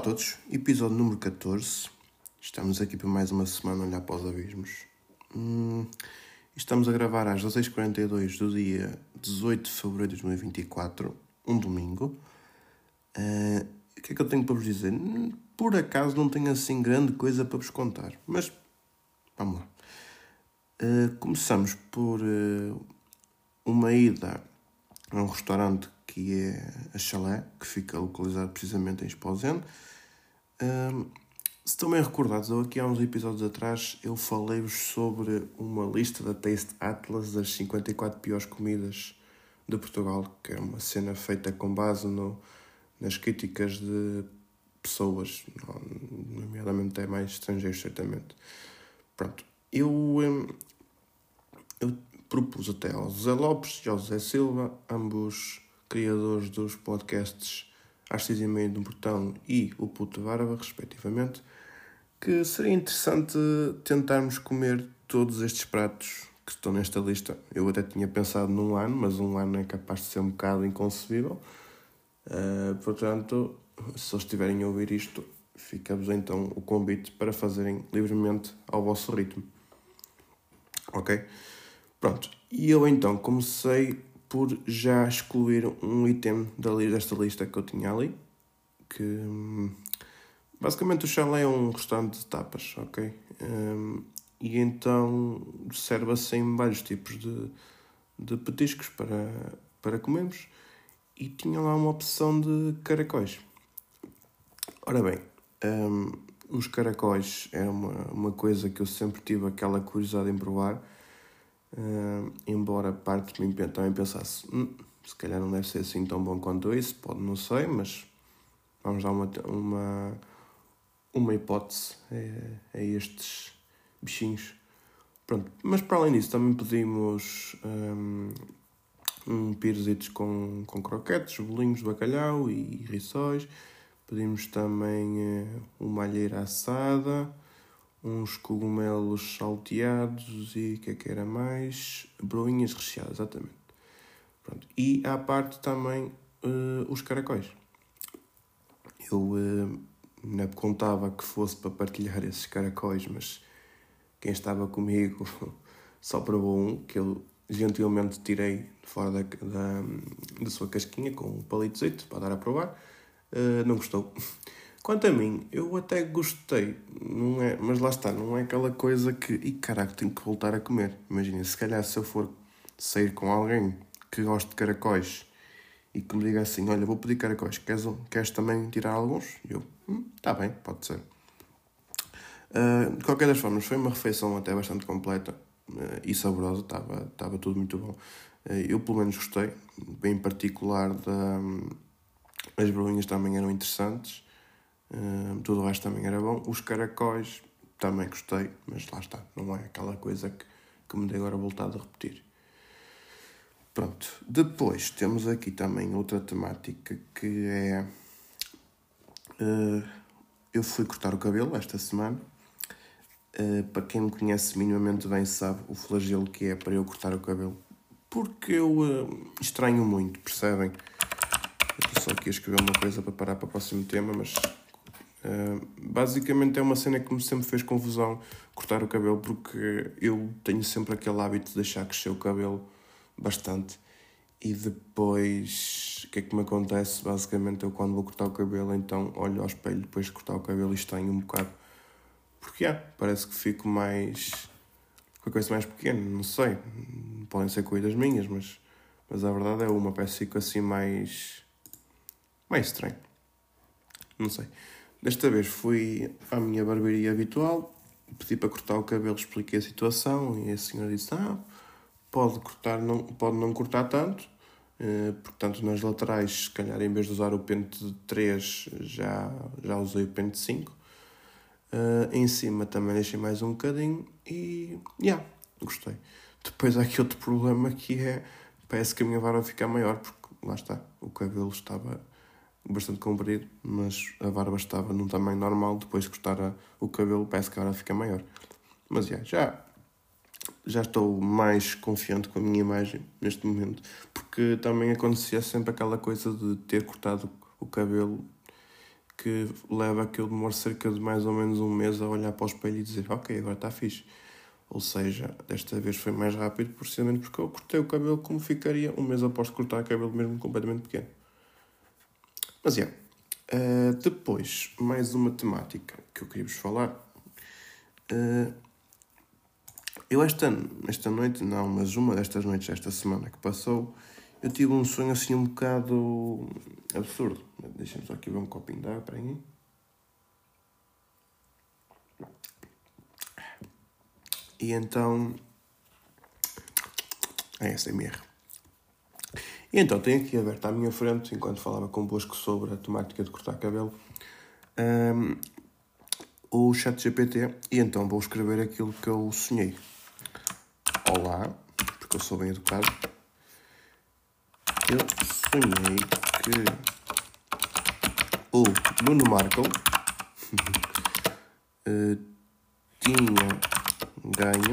A todos, episódio número 14. Estamos aqui para mais uma semana a olhar para os abismos. Hum, estamos a gravar às 16h42 do dia 18 de fevereiro de 2024, um domingo. Uh, o que é que eu tenho para vos dizer? Por acaso não tenho assim grande coisa para vos contar, mas vamos lá. Uh, começamos por uh, uma ida a um restaurante que é a Chalé, que fica localizado precisamente em Esposende. Um, se estão bem recordados, eu aqui há uns episódios atrás eu falei-vos sobre uma lista da Taste Atlas das 54 piores comidas de Portugal, que é uma cena feita com base no, nas críticas de pessoas, nomeadamente até mais estrangeiros, certamente. Pronto, eu, eu propus até ao José Lopes e ao José Silva, ambos criadores dos podcasts Às Seis e Meia do Portão e O Puto Barba, respectivamente, que seria interessante tentarmos comer todos estes pratos que estão nesta lista. Eu até tinha pensado num ano, mas um ano é capaz de ser um bocado inconcebível. Uh, portanto, se eles estiverem a ouvir isto, fica-vos então o convite para fazerem livremente ao vosso ritmo. Ok? Pronto. E eu então comecei por já excluir um item desta lista que eu tinha ali, que hum, basicamente o chalé é um restaurante de tapas, ok? Um, e então serve assim vários tipos de, de petiscos para, para comermos e tinha lá uma opção de caracóis. Ora bem, um, os caracóis é uma, uma coisa que eu sempre tive aquela curiosidade em provar Uh, embora parte de mim também pensasse, hum, se calhar não deve ser assim tão bom quanto isso, pode, não sei, mas vamos dar uma, uma, uma hipótese a, a estes bichinhos. Pronto, mas para além disso também pedimos um, um pirezitos com, com croquetes, bolinhos de bacalhau e rissóis. Pedimos também uh, uma alheira assada, uns cogumelos salteados e o que é que era mais? Broinhas recheadas, exatamente. Pronto. E à parte também uh, os caracóis. Eu uh, não contava que fosse para partilhar esses caracóis, mas quem estava comigo só provou um que eu gentilmente tirei fora da, da, da sua casquinha com um palitozito para dar a provar. Uh, não gostou. Quanto a mim, eu até gostei, não é, mas lá está, não é aquela coisa que, e caraca, tenho que voltar a comer. Imagina, se calhar se eu for sair com alguém que gosta de caracóis e que me diga assim: Olha, vou pedir caracóis, queres, queres também tirar alguns? E eu, hum, tá bem, pode ser. Uh, de qualquer das formas, foi uma refeição até bastante completa uh, e saborosa, estava, estava tudo muito bom. Uh, eu, pelo menos, gostei, bem particular da. Um, as bolinhas também eram interessantes tudo o resto também era bom. Os caracóis também gostei, mas lá está, não é aquela coisa que, que me dei agora voltado a repetir. Pronto, depois temos aqui também outra temática que é. Uh, eu fui cortar o cabelo esta semana. Uh, para quem me conhece minimamente bem sabe o flagelo que é para eu cortar o cabelo. Porque eu uh, estranho muito, percebem? Eu estou só aqui a escrever uma coisa para parar para o próximo tema, mas Uh, basicamente é uma cena que me sempre fez confusão cortar o cabelo porque eu tenho sempre aquele hábito de deixar crescer o cabelo bastante. E depois o que é que me acontece? Basicamente eu quando vou cortar o cabelo então olho ao espelho depois de cortar o cabelo e estranho um bocado. Porque yeah, parece que fico mais com a coisa mais pequena, não sei. Podem ser coisas minhas mas, mas a verdade é uma, parece que fico assim mais mais estranho. Não sei Desta vez fui à minha barbearia habitual, pedi para cortar o cabelo, expliquei a situação e a senhora disse: Ah, pode, cortar, não, pode não cortar tanto, eh, portanto, nas laterais, se calhar em vez de usar o pente de 3, já, já usei o pente de 5. Uh, em cima também deixei mais um bocadinho e. Yeah, gostei. Depois há aqui outro problema que é. Parece que a minha barba fica maior, porque lá está, o cabelo estava bastante comprido, mas a barba estava num tamanho normal. Depois de cortar o cabelo, parece que agora fica maior. Mas yeah, já, já estou mais confiante com a minha imagem neste momento, porque também acontecia sempre aquela coisa de ter cortado o cabelo que leva a que eu demore cerca de mais ou menos um mês a olhar para o espelho e dizer ok, agora está fixe. Ou seja, desta vez foi mais rápido precisamente porque eu cortei o cabelo como ficaria um mês após cortar o cabelo mesmo completamente pequeno. Mas é. Yeah. Uh, depois, mais uma temática que eu queria vos falar. Uh, eu esta, esta noite, não, mas uma destas noites, esta semana que passou, eu tive um sonho assim um bocado absurdo. Deixem-me só aqui ver um copinho de água para aí. E então. É SMR. E então tenho aqui aberto à minha frente, enquanto falava convosco sobre a temática de cortar cabelo, um, o chat GPT. E então vou escrever aquilo que eu sonhei. Olá, porque eu sou bem educado. Eu sonhei que o Nuno Markle uh, tinha ganho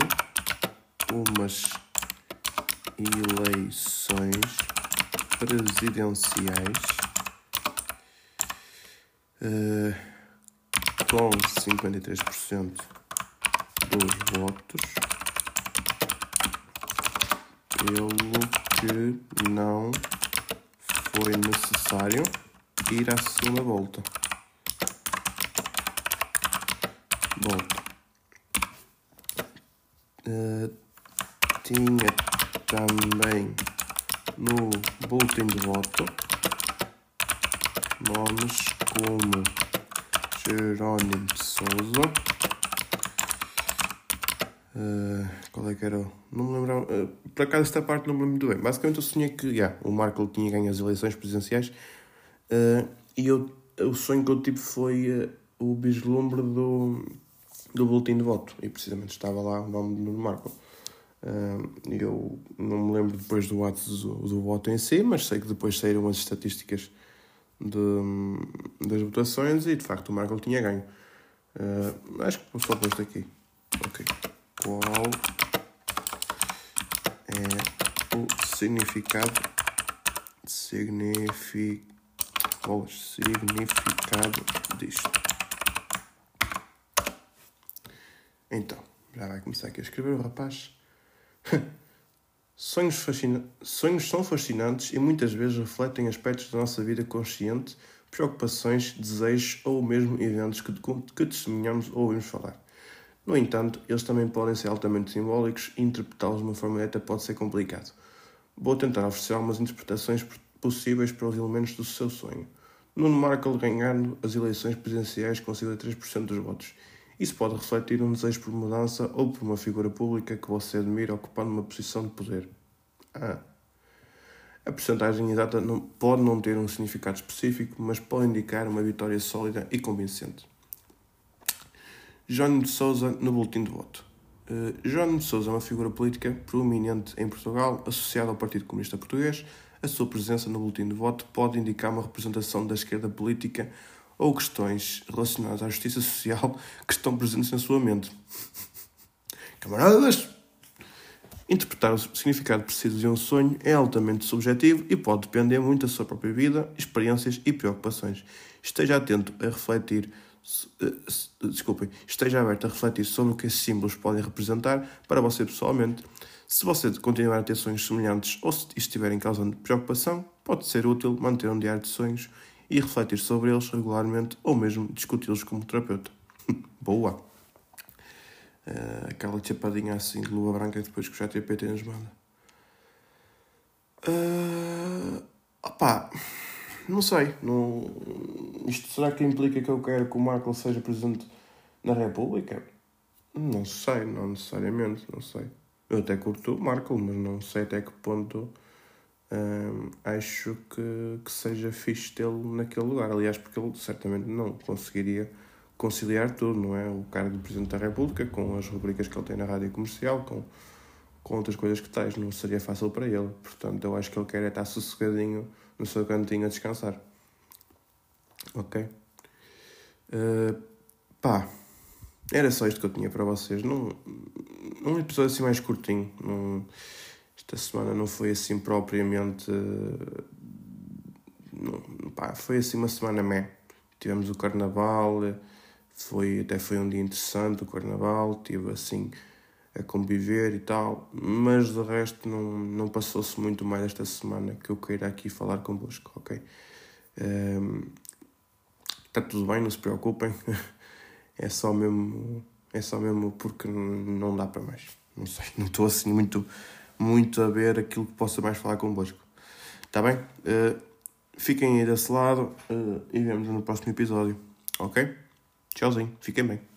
umas eleições presidenciais uh, com 53% dos votos, pelo que não foi necessário ir à segunda volta. Volta. Uh, tinha também no boletim de voto nomes como Jerónimo de Souza. Uh, qual é que era? Não me lembro. Uh, por acaso, esta parte não me lembro muito bem. Basicamente, eu sonhei que yeah, o Marco tinha ganho as eleições presidenciais uh, e eu, o sonho que eu tive foi o vislumbre do, do boletim de voto e precisamente estava lá o nome do Marco. Eu não me lembro depois do ato do, do, voto em si, mas sei que depois saíram as estatísticas de, das votações e de facto o Marco tinha ganho. Uh, acho que só posto aqui. Ok. Qual é o significado signifi, qual significado disto? Então, já vai começar aqui a escrever o rapaz. Sonhos, fascina... Sonhos são fascinantes e muitas vezes refletem aspectos da nossa vida consciente, preocupações, desejos ou mesmo eventos que, que testemunhamos ou ouvimos falar. No entanto, eles também podem ser altamente simbólicos e interpretá-los de uma forma direta pode ser complicado. Vou tentar oferecer algumas interpretações possíveis para os elementos do seu sonho. Nuno Markle ganhando as eleições presidenciais com 53% dos votos isso pode refletir um desejo por mudança ou por uma figura pública que você admira ocupando uma posição de poder. Ah. A percentagem exata não, pode não ter um significado específico, mas pode indicar uma vitória sólida e convincente. João de Souza no boletim de voto. Uh, João de Souza é uma figura política proeminente em Portugal, associada ao Partido Comunista Português. A sua presença no boletim de voto pode indicar uma representação da esquerda política ou questões relacionadas à justiça social que estão presentes na sua mente. Camaradas! Interpretar o significado preciso de um sonho é altamente subjetivo e pode depender muito da sua própria vida, experiências e preocupações. Esteja atento a refletir, eh, desculpem, esteja aberto a refletir sobre o que esses símbolos podem representar para você pessoalmente. Se você continuar a ter sonhos semelhantes ou se estiverem causando preocupação, pode ser útil manter um diário de sonhos e refletir sobre eles regularmente ou mesmo discuti-los como terapeuta. Boa! Uh, aquela chapadinha assim de lua branca depois que o ChatGPT nos manda. Uh, opá, não sei. Não, isto será que implica que eu quero que o Marco seja presidente na República? Não sei, não necessariamente, não sei. Eu até curto o Marco, mas não sei até que ponto um, acho que, que seja fixe tê-lo naquele lugar. Aliás, porque ele certamente não conseguiria conciliar tudo, não é? O cargo de Presidente da República, com as rubricas que ele tem na rádio comercial, com, com outras coisas que tais, não seria fácil para ele. Portanto, eu acho que ele quer é estar sossegadinho no seu cantinho a descansar. Ok? Uh, pá, era só isto que eu tinha para vocês. Num, num episódio assim mais curtinho. Num, esta semana não foi assim propriamente. Não, pá, foi assim uma semana meh. tivemos o carnaval, foi, até foi um dia interessante o carnaval, tive assim a conviver e tal, mas de resto não, não passou-se muito mais esta semana que eu queira aqui falar convosco, ok? Um, está tudo bem, não se preocupem, é só mesmo, é só mesmo porque não dá para mais, não sei, não estou assim muito, muito a ver aquilo que possa mais falar convosco, está bem? Uh, fiquem aí desse lado uh, e vemos no próximo episódio, ok? Tchauzinho, fiquem bem.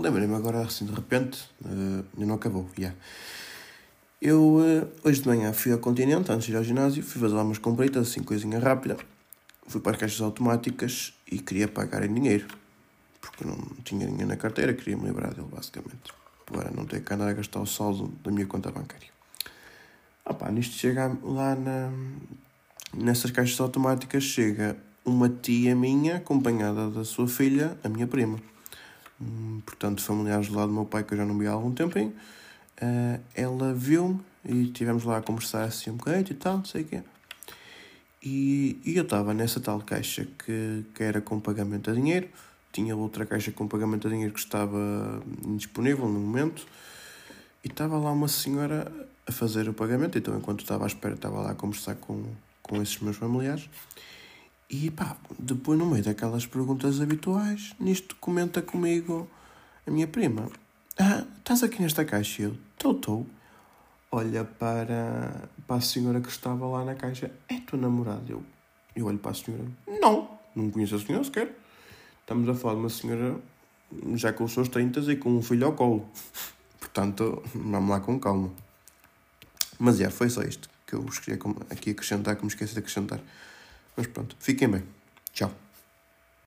Lembrei-me agora assim de repente, uh, não acabou, já. Yeah. Eu uh, hoje de manhã fui ao continente, antes de ir ao ginásio, fui fazer umas compritas, assim, coisinha rápida. Fui para as caixas automáticas e queria pagar em dinheiro, porque não tinha dinheiro na carteira, queria me livrar dele, basicamente. Agora não ter que andar a gastar o saldo da minha conta bancária. Ah pá, nisto chega lá na, nessas caixas automáticas, chega uma tia minha, acompanhada da sua filha, a minha prima portanto, familiares do lado do meu pai que eu já não vi há algum tempinho. Uh, ela viu-me e estivemos lá a conversar assim um bocadinho e tal, não sei o quê. E, e eu estava nessa tal caixa que, que era com pagamento a dinheiro, tinha outra caixa com pagamento a dinheiro que estava indisponível no momento, e estava lá uma senhora a fazer o pagamento, então enquanto estava à espera estava lá a conversar com, com esses meus familiares. E pá, depois no meio daquelas perguntas habituais, nisto comenta comigo a minha prima. Ah, estás aqui nesta caixa? Eu, estou, estou. Olha para, para a senhora que estava lá na caixa. É tua namorada? Eu, eu olho para a senhora. Não, não conheço a senhora sequer. Estamos a falar de uma senhora já com os seus 30 e com um filho ao colo. Portanto, vamos lá com calma. Mas é, foi só isto que eu queria aqui acrescentar, que me esqueci de acrescentar. Mas pronto, fiquem bem. Tchau.